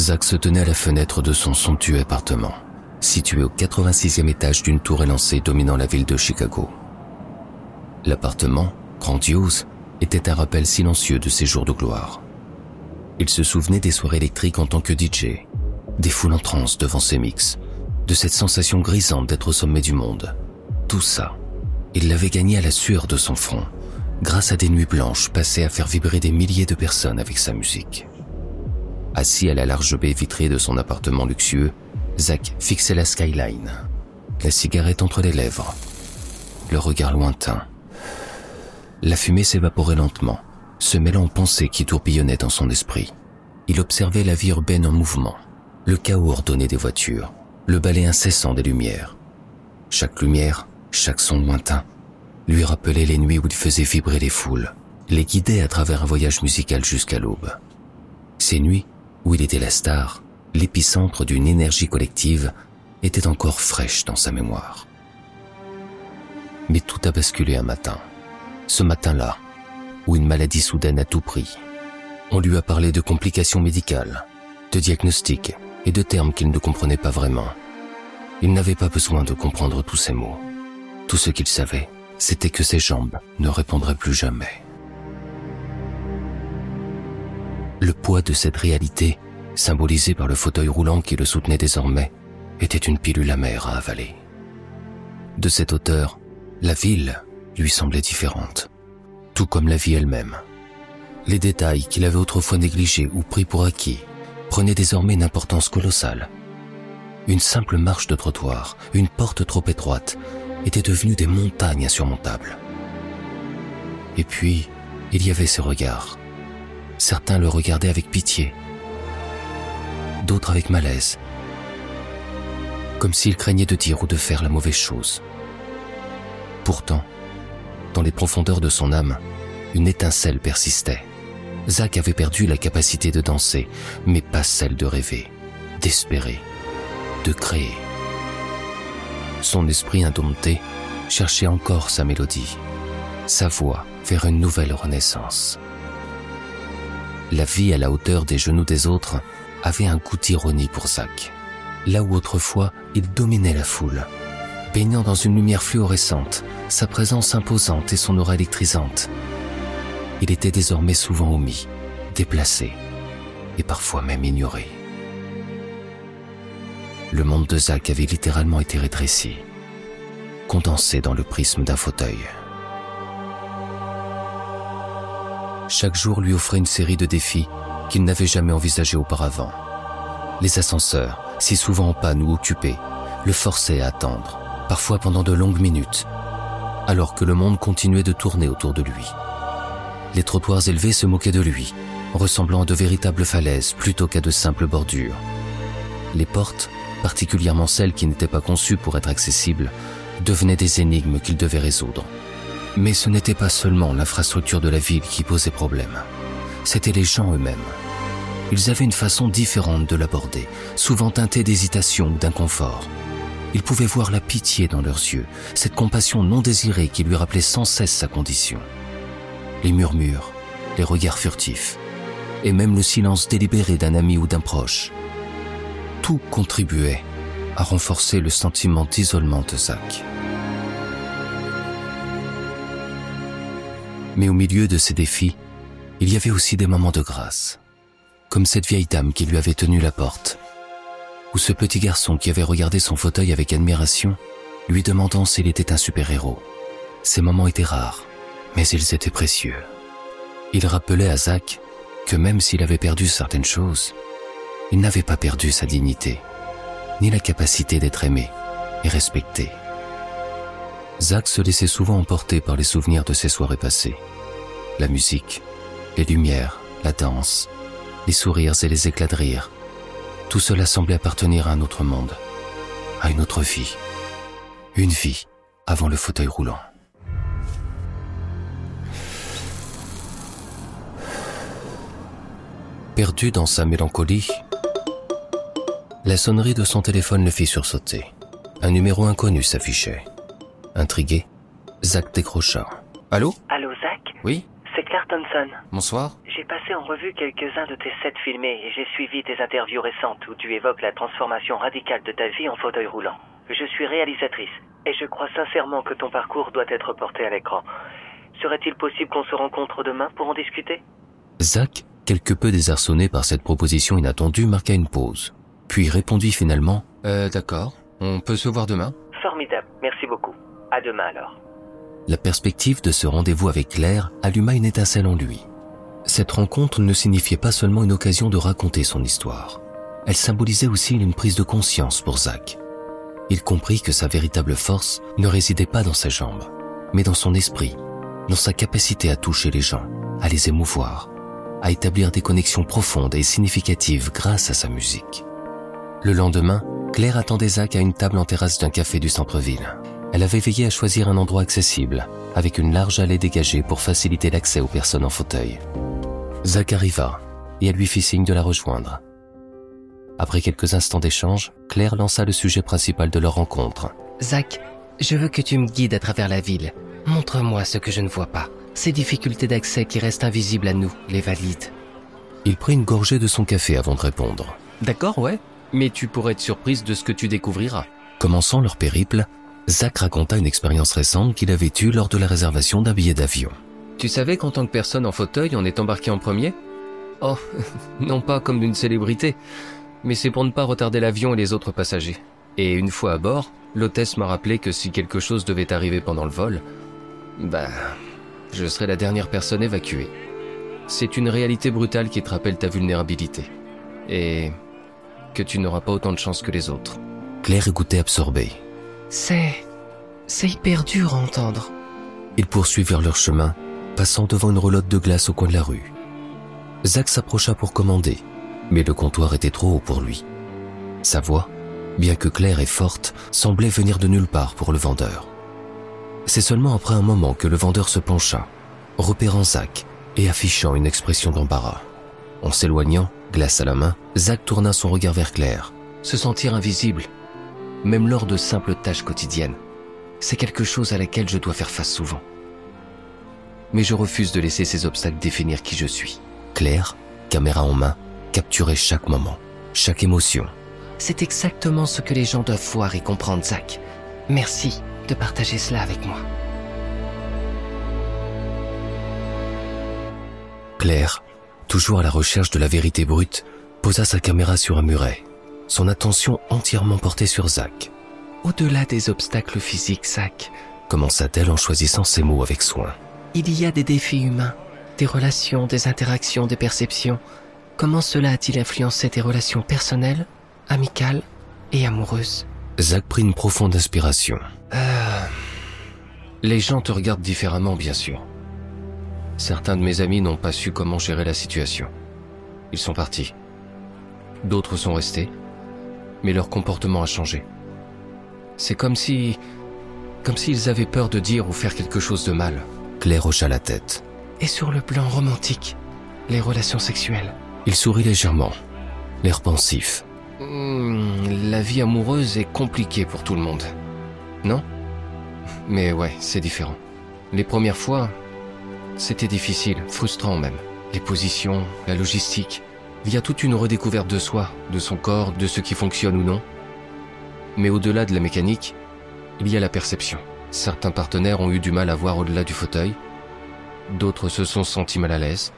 Zach se tenait à la fenêtre de son somptueux appartement, situé au 86e étage d'une tour élancée dominant la ville de Chicago. L'appartement, grandiose, était un rappel silencieux de ses jours de gloire. Il se souvenait des soirées électriques en tant que DJ, des foules en transe devant ses mix, de cette sensation grisante d'être au sommet du monde. Tout ça, il l'avait gagné à la sueur de son front, grâce à des nuits blanches passées à faire vibrer des milliers de personnes avec sa musique. Assis à la large baie vitrée de son appartement luxueux, Zach fixait la skyline, la cigarette entre les lèvres, le regard lointain. La fumée s'évaporait lentement, se mêlant aux pensées qui tourbillonnaient dans son esprit. Il observait la vie urbaine en mouvement, le chaos ordonné des voitures, le balai incessant des lumières. Chaque lumière, chaque son lointain, lui rappelait les nuits où il faisait vibrer les foules, les guidait à travers un voyage musical jusqu'à l'aube. Ces nuits, où il était la star, l'épicentre d'une énergie collective, était encore fraîche dans sa mémoire. Mais tout a basculé un matin. Ce matin-là, où une maladie soudaine a tout pris. On lui a parlé de complications médicales, de diagnostics et de termes qu'il ne comprenait pas vraiment. Il n'avait pas besoin de comprendre tous ces mots. Tout ce qu'il savait, c'était que ses jambes ne répondraient plus jamais. Le poids de cette réalité, symbolisé par le fauteuil roulant qui le soutenait désormais, était une pilule amère à avaler. De cette hauteur, la ville lui semblait différente, tout comme la vie elle-même. Les détails qu'il avait autrefois négligés ou pris pour acquis prenaient désormais une importance colossale. Une simple marche de trottoir, une porte trop étroite, étaient devenue des montagnes insurmontables. Et puis, il y avait ses regards, Certains le regardaient avec pitié, d'autres avec malaise, comme s'il craignait de dire ou de faire la mauvaise chose. Pourtant, dans les profondeurs de son âme, une étincelle persistait. Zach avait perdu la capacité de danser, mais pas celle de rêver, d'espérer, de créer. Son esprit indompté cherchait encore sa mélodie, sa voix vers une nouvelle renaissance la vie à la hauteur des genoux des autres avait un goût d'ironie pour Zach. Là où autrefois il dominait la foule, baignant dans une lumière fluorescente, sa présence imposante et son aura électrisante, il était désormais souvent omis, déplacé et parfois même ignoré. Le monde de Zach avait littéralement été rétréci, condensé dans le prisme d'un fauteuil. Chaque jour lui offrait une série de défis qu'il n'avait jamais envisagés auparavant. Les ascenseurs, si souvent en panne ou occupés, le forçaient à attendre, parfois pendant de longues minutes, alors que le monde continuait de tourner autour de lui. Les trottoirs élevés se moquaient de lui, ressemblant à de véritables falaises plutôt qu'à de simples bordures. Les portes, particulièrement celles qui n'étaient pas conçues pour être accessibles, devenaient des énigmes qu'il devait résoudre. Mais ce n'était pas seulement l'infrastructure de la ville qui posait problème, c'étaient les gens eux-mêmes. Ils avaient une façon différente de l'aborder, souvent teintée d'hésitation ou d'inconfort. Il pouvait voir la pitié dans leurs yeux, cette compassion non désirée qui lui rappelait sans cesse sa condition. Les murmures, les regards furtifs, et même le silence délibéré d'un ami ou d'un proche. Tout contribuait à renforcer le sentiment d'isolement de Zach. Mais au milieu de ces défis, il y avait aussi des moments de grâce, comme cette vieille dame qui lui avait tenu la porte, ou ce petit garçon qui avait regardé son fauteuil avec admiration, lui demandant s'il était un super-héros. Ces moments étaient rares, mais ils étaient précieux. Il rappelait à Zach que même s'il avait perdu certaines choses, il n'avait pas perdu sa dignité, ni la capacité d'être aimé et respecté. Zach se laissait souvent emporter par les souvenirs de ses soirées passées. La musique, les lumières, la danse, les sourires et les éclats de rire. Tout cela semblait appartenir à un autre monde, à une autre vie. Une vie avant le fauteuil roulant. Perdu dans sa mélancolie, la sonnerie de son téléphone le fit sursauter. Un numéro inconnu s'affichait. Intrigué, Zach décrocha. Allô Allô, Zach Oui C'est Claire Thompson. Bonsoir. J'ai passé en revue quelques-uns de tes sets filmés et j'ai suivi tes interviews récentes où tu évoques la transformation radicale de ta vie en fauteuil roulant. Je suis réalisatrice et je crois sincèrement que ton parcours doit être porté à l'écran. Serait-il possible qu'on se rencontre demain pour en discuter? Zach, quelque peu désarçonné par cette proposition inattendue, marqua une pause, puis répondit finalement Euh, d'accord, on peut se voir demain? Formidable, merci beaucoup. À demain alors. La perspective de ce rendez-vous avec Claire alluma une étincelle en lui. Cette rencontre ne signifiait pas seulement une occasion de raconter son histoire. Elle symbolisait aussi une prise de conscience pour Zach. Il comprit que sa véritable force ne résidait pas dans ses jambes, mais dans son esprit, dans sa capacité à toucher les gens, à les émouvoir, à établir des connexions profondes et significatives grâce à sa musique. Le lendemain, Claire attendait Zach à une table en terrasse d'un café du centre-ville. Elle avait veillé à choisir un endroit accessible, avec une large allée dégagée pour faciliter l'accès aux personnes en fauteuil. Zach arriva et elle lui fit signe de la rejoindre. Après quelques instants d'échange, Claire lança le sujet principal de leur rencontre. Zach, je veux que tu me guides à travers la ville. Montre-moi ce que je ne vois pas. Ces difficultés d'accès qui restent invisibles à nous, les valides. Il prit une gorgée de son café avant de répondre. D'accord, ouais. Mais tu pourrais être surprise de ce que tu découvriras. Commençant leur périple, Zach raconta une expérience récente qu'il avait eue lors de la réservation d'un billet d'avion. Tu savais qu'en tant que personne en fauteuil, on est embarqué en premier? Oh, non pas comme d'une célébrité, mais c'est pour ne pas retarder l'avion et les autres passagers. Et une fois à bord, l'hôtesse m'a rappelé que si quelque chose devait arriver pendant le vol, bah, je serais la dernière personne évacuée. C'est une réalité brutale qui te rappelle ta vulnérabilité. Et que tu n'auras pas autant de chance que les autres. Claire écoutait absorbée. C'est... c'est hyper dur à entendre. Ils poursuivirent leur chemin, passant devant une roulotte de glace au coin de la rue. Zach s'approcha pour commander, mais le comptoir était trop haut pour lui. Sa voix, bien que claire et forte, semblait venir de nulle part pour le vendeur. C'est seulement après un moment que le vendeur se pencha, repérant Zach et affichant une expression d'embarras. En s'éloignant, glace à la main, Zach tourna son regard vers Claire. Se sentir invisible, même lors de simples tâches quotidiennes, c'est quelque chose à laquelle je dois faire face souvent. Mais je refuse de laisser ces obstacles définir qui je suis. Claire, caméra en main, capturait chaque moment, chaque émotion. C'est exactement ce que les gens doivent voir et comprendre, Zach. Merci de partager cela avec moi. Claire, toujours à la recherche de la vérité brute, posa sa caméra sur un muret, son attention entièrement portée sur Zach. Au-delà des obstacles physiques, Zach, commença-t-elle en choisissant ses mots avec soin. Il y a des défis humains, des relations, des interactions, des perceptions. Comment cela a-t-il influencé tes relations personnelles, amicales et amoureuses? Zach prit une profonde inspiration. Euh... Les gens te regardent différemment, bien sûr. Certains de mes amis n'ont pas su comment gérer la situation. Ils sont partis. D'autres sont restés, mais leur comportement a changé. C'est comme si... comme s'ils avaient peur de dire ou faire quelque chose de mal. Claire hocha la tête. Et sur le plan romantique, les relations sexuelles Il sourit légèrement, l'air pensif. Mmh, la vie amoureuse est compliquée pour tout le monde. Non? Mais ouais, c'est différent. Les premières fois, c'était difficile, frustrant même. Les positions, la logistique. Il y a toute une redécouverte de soi, de son corps, de ce qui fonctionne ou non. Mais au-delà de la mécanique, il y a la perception. Certains partenaires ont eu du mal à voir au-delà du fauteuil. D'autres se sont sentis mal à l'aise.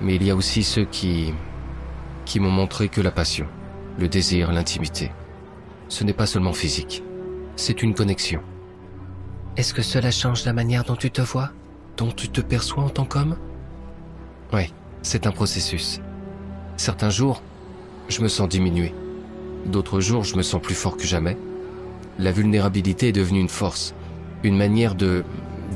Mais il y a aussi ceux qui... qui m'ont montré que la passion, le désir, l'intimité, ce n'est pas seulement physique. C'est une connexion. Est-ce que cela change la manière dont tu te vois Dont tu te perçois en tant qu'homme? Oui, c'est un processus. Certains jours, je me sens diminué. D'autres jours, je me sens plus fort que jamais. La vulnérabilité est devenue une force, une manière de,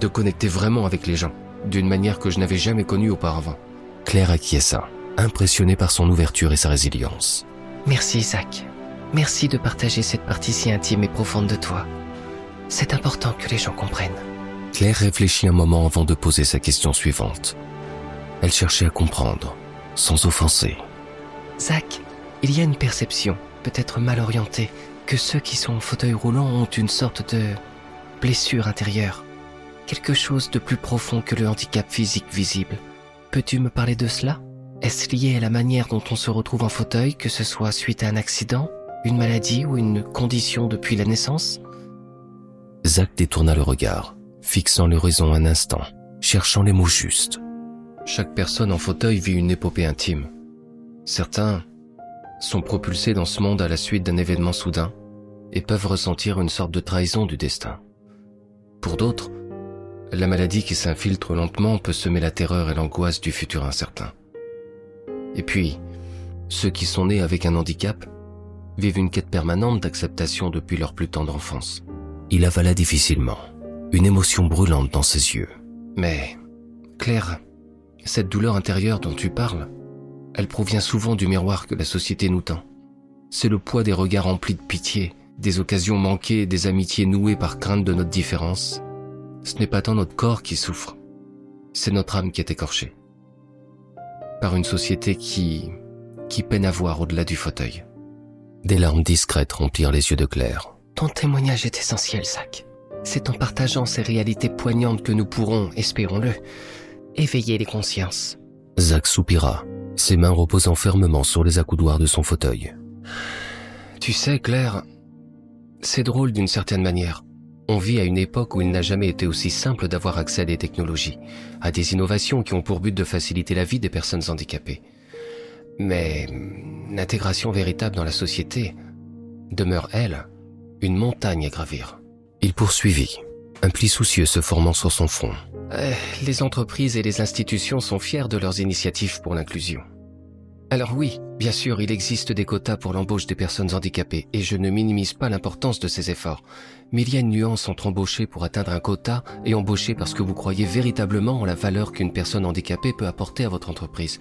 de connecter vraiment avec les gens, d'une manière que je n'avais jamais connue auparavant. Claire acquiesça, impressionnée par son ouverture et sa résilience. Merci, Zach. Merci de partager cette partie si intime et profonde de toi. C'est important que les gens comprennent. Claire réfléchit un moment avant de poser sa question suivante. Elle cherchait à comprendre, sans offenser. Zach, il y a une perception, peut-être mal orientée, que ceux qui sont en fauteuil roulant ont une sorte de blessure intérieure. Quelque chose de plus profond que le handicap physique visible. Peux-tu me parler de cela? Est-ce lié à la manière dont on se retrouve en fauteuil, que ce soit suite à un accident, une maladie ou une condition depuis la naissance? Zach détourna le regard, fixant l'horizon un instant, cherchant les mots justes. Chaque personne en fauteuil vit une épopée intime. Certains sont propulsés dans ce monde à la suite d'un événement soudain et peuvent ressentir une sorte de trahison du destin. Pour d'autres, la maladie qui s'infiltre lentement peut semer la terreur et l'angoisse du futur incertain. Et puis, ceux qui sont nés avec un handicap vivent une quête permanente d'acceptation depuis leur plus tendre enfance. Il avala difficilement, une émotion brûlante dans ses yeux. Mais, Claire, cette douleur intérieure dont tu parles, elle provient souvent du miroir que la société nous tend. C'est le poids des regards remplis de pitié, des occasions manquées, des amitiés nouées par crainte de notre différence. Ce n'est pas tant notre corps qui souffre, c'est notre âme qui est écorchée. Par une société qui, qui peine à voir au-delà du fauteuil. Des larmes discrètes remplirent les yeux de Claire. Ton témoignage est essentiel, Zach. C'est en partageant ces réalités poignantes que nous pourrons, espérons-le, éveiller les consciences. Zach soupira, ses mains reposant fermement sur les accoudoirs de son fauteuil. Tu sais, Claire, c'est drôle d'une certaine manière. On vit à une époque où il n'a jamais été aussi simple d'avoir accès à des technologies, à des innovations qui ont pour but de faciliter la vie des personnes handicapées. Mais l'intégration véritable dans la société demeure, elle, une montagne à gravir. Il poursuivit, un pli soucieux se formant sur son front. Euh, les entreprises et les institutions sont fiers de leurs initiatives pour l'inclusion. Alors oui, bien sûr, il existe des quotas pour l'embauche des personnes handicapées et je ne minimise pas l'importance de ces efforts. Mais il y a une nuance entre embaucher pour atteindre un quota et embaucher parce que vous croyez véritablement en la valeur qu'une personne handicapée peut apporter à votre entreprise.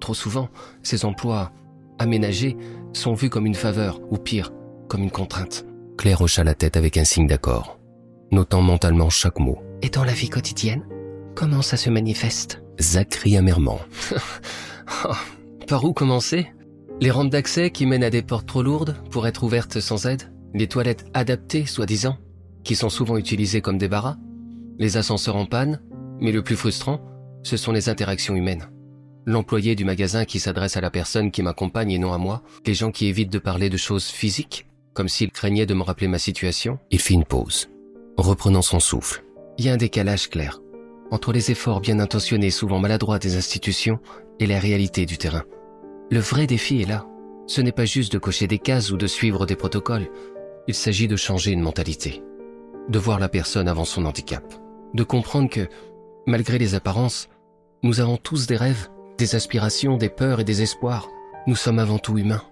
Trop souvent, ces emplois aménagés sont vus comme une faveur ou pire, comme une contrainte. Claire hocha la tête avec un signe d'accord, notant mentalement chaque mot. Et dans la vie quotidienne, comment ça se manifeste? Zach rit amèrement. Oh, par où commencer? Les rampes d'accès qui mènent à des portes trop lourdes pour être ouvertes sans aide Les toilettes adaptées, soi-disant, qui sont souvent utilisées comme des barras Les ascenseurs en panne Mais le plus frustrant, ce sont les interactions humaines. L'employé du magasin qui s'adresse à la personne qui m'accompagne et non à moi, les gens qui évitent de parler de choses physiques, comme s'ils craignaient de me rappeler ma situation. Il fit une pause, reprenant son souffle. Il y a un décalage clair entre les efforts bien intentionnés, souvent maladroits des institutions, et la réalité du terrain. Le vrai défi est là. Ce n'est pas juste de cocher des cases ou de suivre des protocoles. Il s'agit de changer une mentalité. De voir la personne avant son handicap. De comprendre que, malgré les apparences, nous avons tous des rêves, des aspirations, des peurs et des espoirs. Nous sommes avant tout humains.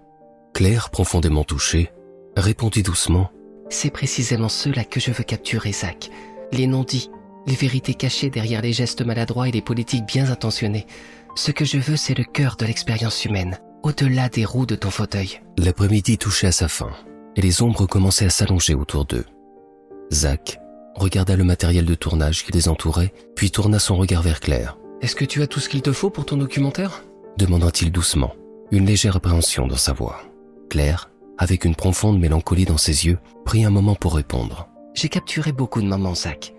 Claire, profondément touchée, répondit doucement. C'est précisément cela que je veux capturer, Zach. Les non-dits, les vérités cachées derrière les gestes maladroits et les politiques bien intentionnées. Ce que je veux, c'est le cœur de l'expérience humaine, au-delà des roues de ton fauteuil. L'après-midi touchait à sa fin, et les ombres commençaient à s'allonger autour d'eux. Zach regarda le matériel de tournage qui les entourait, puis tourna son regard vers Claire. Est-ce que tu as tout ce qu'il te faut pour ton documentaire? demanda-t-il doucement, une légère appréhension dans sa voix. Claire, avec une profonde mélancolie dans ses yeux, prit un moment pour répondre. J'ai capturé beaucoup de moments, Zach.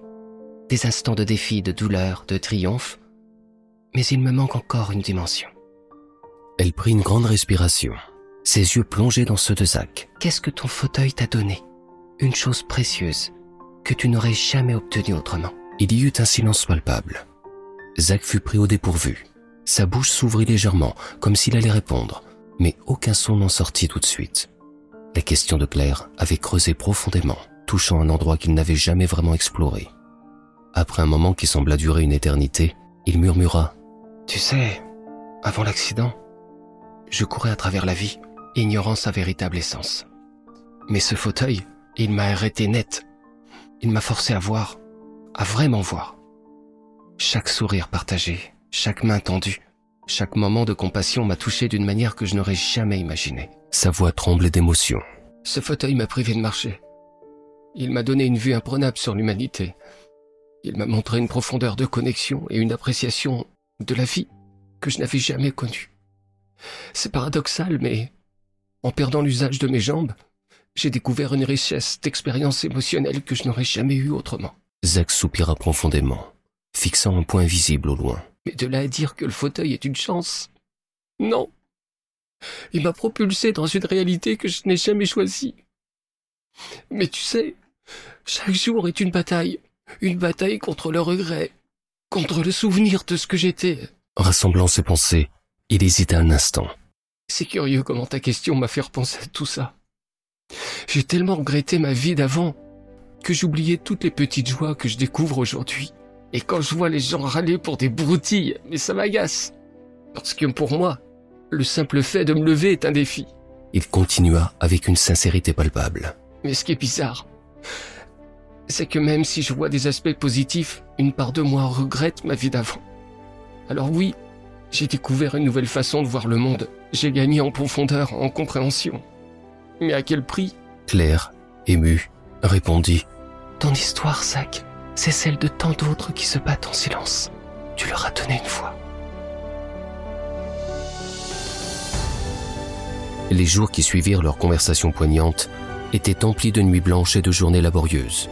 Des instants de défi, de douleur, de triomphe, mais il me manque encore une dimension. Elle prit une grande respiration, ses yeux plongés dans ceux de Zach. Qu'est-ce que ton fauteuil t'a donné? Une chose précieuse que tu n'aurais jamais obtenue autrement. Il y eut un silence palpable. Zach fut pris au dépourvu. Sa bouche s'ouvrit légèrement, comme s'il allait répondre, mais aucun son n'en sortit tout de suite. La question de Claire avait creusé profondément, touchant un endroit qu'il n'avait jamais vraiment exploré. Après un moment qui sembla durer une éternité, il murmura ⁇ Tu sais, avant l'accident, je courais à travers la vie, ignorant sa véritable essence. Mais ce fauteuil, il m'a arrêté net. Il m'a forcé à voir, à vraiment voir. Chaque sourire partagé, chaque main tendue, chaque moment de compassion m'a touché d'une manière que je n'aurais jamais imaginée. Sa voix tremblait d'émotion. Ce fauteuil m'a privé de marcher. Il m'a donné une vue imprenable sur l'humanité. Il m'a montré une profondeur de connexion et une appréciation de la vie que je n'avais jamais connue. C'est paradoxal, mais en perdant l'usage de mes jambes, j'ai découvert une richesse d'expériences émotionnelles que je n'aurais jamais eue autrement. Zach soupira profondément, fixant un point visible au loin. Mais de là à dire que le fauteuil est une chance. Non. Il m'a propulsé dans une réalité que je n'ai jamais choisie. Mais tu sais, chaque jour est une bataille. Une bataille contre le regret, contre le souvenir de ce que j'étais. Rassemblant ses pensées, il hésita un instant. C'est curieux comment ta question m'a fait repenser à tout ça. J'ai tellement regretté ma vie d'avant que j'oubliais toutes les petites joies que je découvre aujourd'hui. Et quand je vois les gens râler pour des broutilles, mais ça m'agace. Parce que pour moi, le simple fait de me lever est un défi. Il continua avec une sincérité palpable. Mais ce qui est bizarre, c'est que même si je vois des aspects positifs, une part de moi regrette ma vie d'avant. Alors oui, j'ai découvert une nouvelle façon de voir le monde. J'ai gagné en profondeur, en compréhension. Mais à quel prix? Claire, émue, répondit. Ton histoire, Zach, c'est celle de tant d'autres qui se battent en silence. Tu leur as donné une voix. Les jours qui suivirent leur conversation poignante étaient emplis de nuits blanches et de journées laborieuses.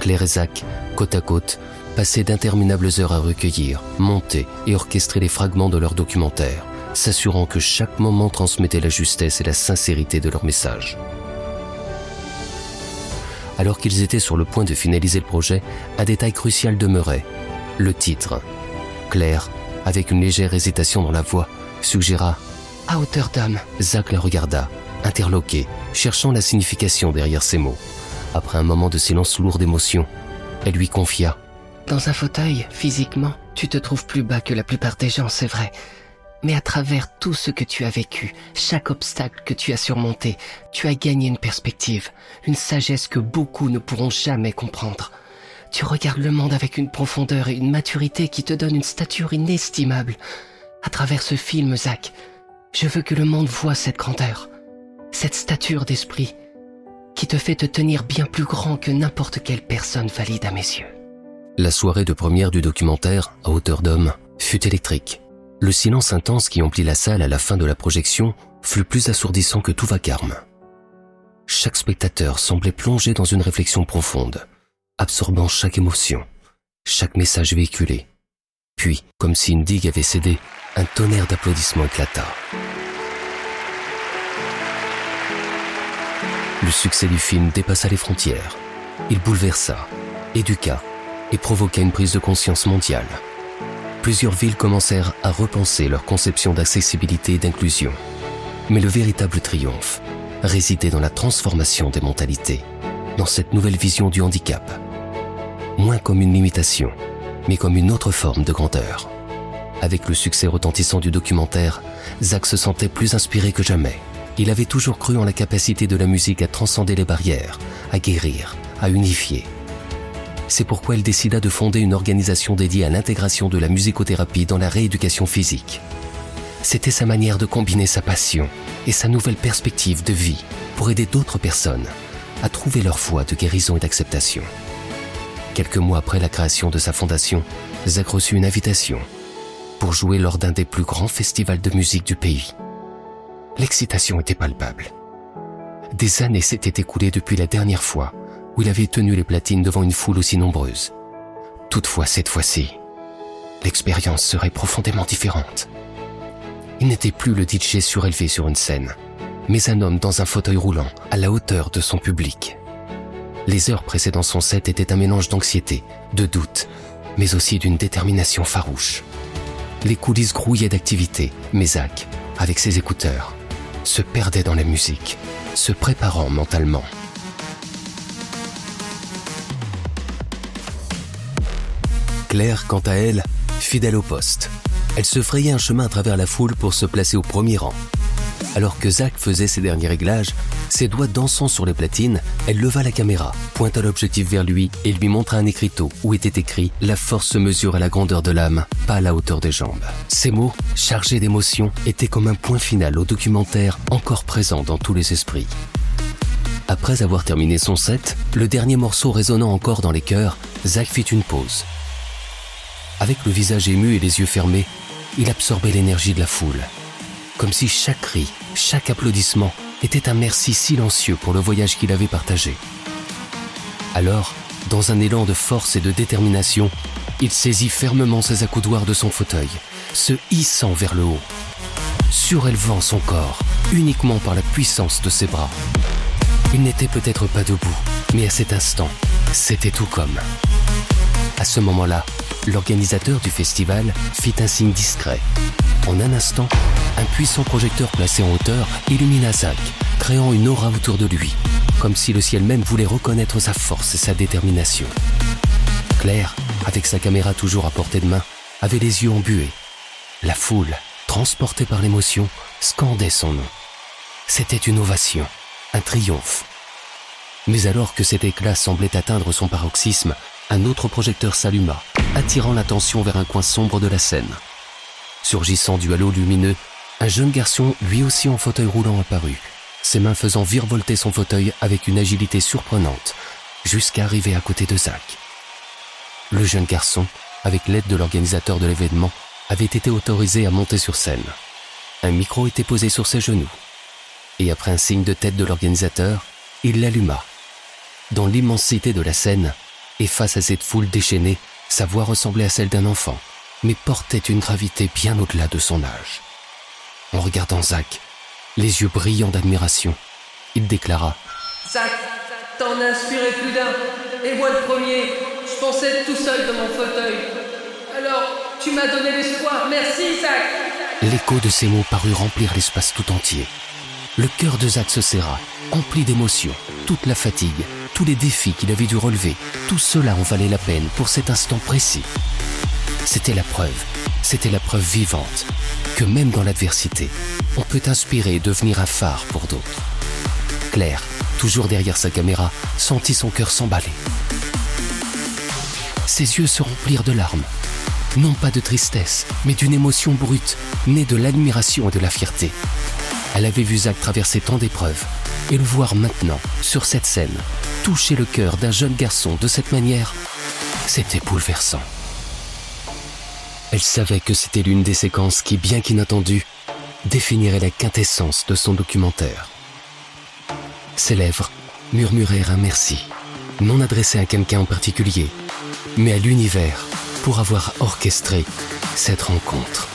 Claire et Zach, côte à côte, passaient d'interminables heures à recueillir, monter et orchestrer les fragments de leur documentaire, s'assurant que chaque moment transmettait la justesse et la sincérité de leur message. Alors qu'ils étaient sur le point de finaliser le projet, un détail crucial demeurait. Le titre. Claire, avec une légère hésitation dans la voix, suggéra À hauteur d'âme. Zach la regarda, interloqué, cherchant la signification derrière ces mots. Après un moment de silence lourd d'émotion, elle lui confia Dans un fauteuil, physiquement, tu te trouves plus bas que la plupart des gens, c'est vrai. Mais à travers tout ce que tu as vécu, chaque obstacle que tu as surmonté, tu as gagné une perspective, une sagesse que beaucoup ne pourront jamais comprendre. Tu regardes le monde avec une profondeur et une maturité qui te donnent une stature inestimable. À travers ce film, Zach, je veux que le monde voie cette grandeur, cette stature d'esprit, qui te fait te tenir bien plus grand que n'importe quelle personne valide à mes yeux. La soirée de première du documentaire, à hauteur d'homme, fut électrique. Le silence intense qui emplit la salle à la fin de la projection fut plus assourdissant que tout vacarme. Chaque spectateur semblait plongé dans une réflexion profonde, absorbant chaque émotion, chaque message véhiculé. Puis, comme si une digue avait cédé, un tonnerre d'applaudissements éclata. Le succès du film dépassa les frontières. Il bouleversa, éduqua et provoqua une prise de conscience mondiale. Plusieurs villes commencèrent à repenser leur conception d'accessibilité et d'inclusion. Mais le véritable triomphe résidait dans la transformation des mentalités, dans cette nouvelle vision du handicap. Moins comme une limitation, mais comme une autre forme de grandeur. Avec le succès retentissant du documentaire, Zach se sentait plus inspiré que jamais. Il avait toujours cru en la capacité de la musique à transcender les barrières, à guérir, à unifier. C'est pourquoi il décida de fonder une organisation dédiée à l'intégration de la musicothérapie dans la rééducation physique. C'était sa manière de combiner sa passion et sa nouvelle perspective de vie pour aider d'autres personnes à trouver leur voie de guérison et d'acceptation. Quelques mois après la création de sa fondation, Zach reçut une invitation pour jouer lors d'un des plus grands festivals de musique du pays. L'excitation était palpable. Des années s'étaient écoulées depuis la dernière fois où il avait tenu les platines devant une foule aussi nombreuse. Toutefois, cette fois-ci, l'expérience serait profondément différente. Il n'était plus le DJ surélevé sur une scène, mais un homme dans un fauteuil roulant, à la hauteur de son public. Les heures précédant son set étaient un mélange d'anxiété, de doute, mais aussi d'une détermination farouche. Les coulisses grouillaient d'activité, mais Zach, avec ses écouteurs, se perdait dans la musique, se préparant mentalement. Claire, quant à elle, fidèle au poste. Elle se frayait un chemin à travers la foule pour se placer au premier rang. Alors que Zach faisait ses derniers réglages, ses doigts dansant sur les platines, elle leva la caméra, pointa l'objectif vers lui et lui montra un écriteau où était écrit La force se mesure à la grandeur de l'âme, pas à la hauteur des jambes. Ces mots, chargés d'émotion, étaient comme un point final au documentaire encore présent dans tous les esprits. Après avoir terminé son set, le dernier morceau résonnant encore dans les cœurs, Zach fit une pause. Avec le visage ému et les yeux fermés, il absorbait l'énergie de la foule. Comme si chaque cri, chaque applaudissement était un merci silencieux pour le voyage qu'il avait partagé. Alors, dans un élan de force et de détermination, il saisit fermement ses accoudoirs de son fauteuil, se hissant vers le haut, surélevant son corps uniquement par la puissance de ses bras. Il n'était peut-être pas debout, mais à cet instant, c'était tout comme. À ce moment-là, l'organisateur du festival fit un signe discret. En un instant, un puissant projecteur placé en hauteur illumina Zach, créant une aura autour de lui, comme si le ciel même voulait reconnaître sa force et sa détermination. Claire, avec sa caméra toujours à portée de main, avait les yeux embués. La foule, transportée par l'émotion, scandait son nom. C'était une ovation, un triomphe. Mais alors que cet éclat semblait atteindre son paroxysme, un autre projecteur s'alluma, attirant l'attention vers un coin sombre de la scène. Surgissant du halo lumineux, un jeune garçon, lui aussi en fauteuil roulant, apparut, ses mains faisant virevolter son fauteuil avec une agilité surprenante, jusqu'à arriver à côté de Zach. Le jeune garçon, avec l'aide de l'organisateur de l'événement, avait été autorisé à monter sur scène. Un micro était posé sur ses genoux. Et après un signe de tête de l'organisateur, il l'alluma. Dans l'immensité de la scène, et face à cette foule déchaînée, sa voix ressemblait à celle d'un enfant, mais portait une gravité bien au-delà de son âge. En regardant Zach, les yeux brillants d'admiration, il déclara Zach, t'en as inspiré plus d'un. Et moi le premier, je pensais être tout seul dans mon fauteuil. Alors, tu m'as donné l'espoir. Merci, Zach. L'écho de ces mots parut remplir l'espace tout entier. Le cœur de Zach se serra, empli d'émotions, toute la fatigue, tous les défis qu'il avait dû relever, tout cela en valait la peine pour cet instant précis. C'était la preuve, c'était la preuve vivante, que même dans l'adversité, on peut inspirer et devenir un phare pour d'autres. Claire, toujours derrière sa caméra, sentit son cœur s'emballer. Ses yeux se remplirent de larmes, non pas de tristesse, mais d'une émotion brute, née de l'admiration et de la fierté. Elle avait vu Zach traverser tant d'épreuves, et le voir maintenant, sur cette scène, toucher le cœur d'un jeune garçon de cette manière, c'était bouleversant. Elle savait que c'était l'une des séquences qui, bien qu'inattendue, définirait la quintessence de son documentaire. Ses lèvres murmurèrent un merci, non adressé à quelqu'un en particulier, mais à l'univers pour avoir orchestré cette rencontre.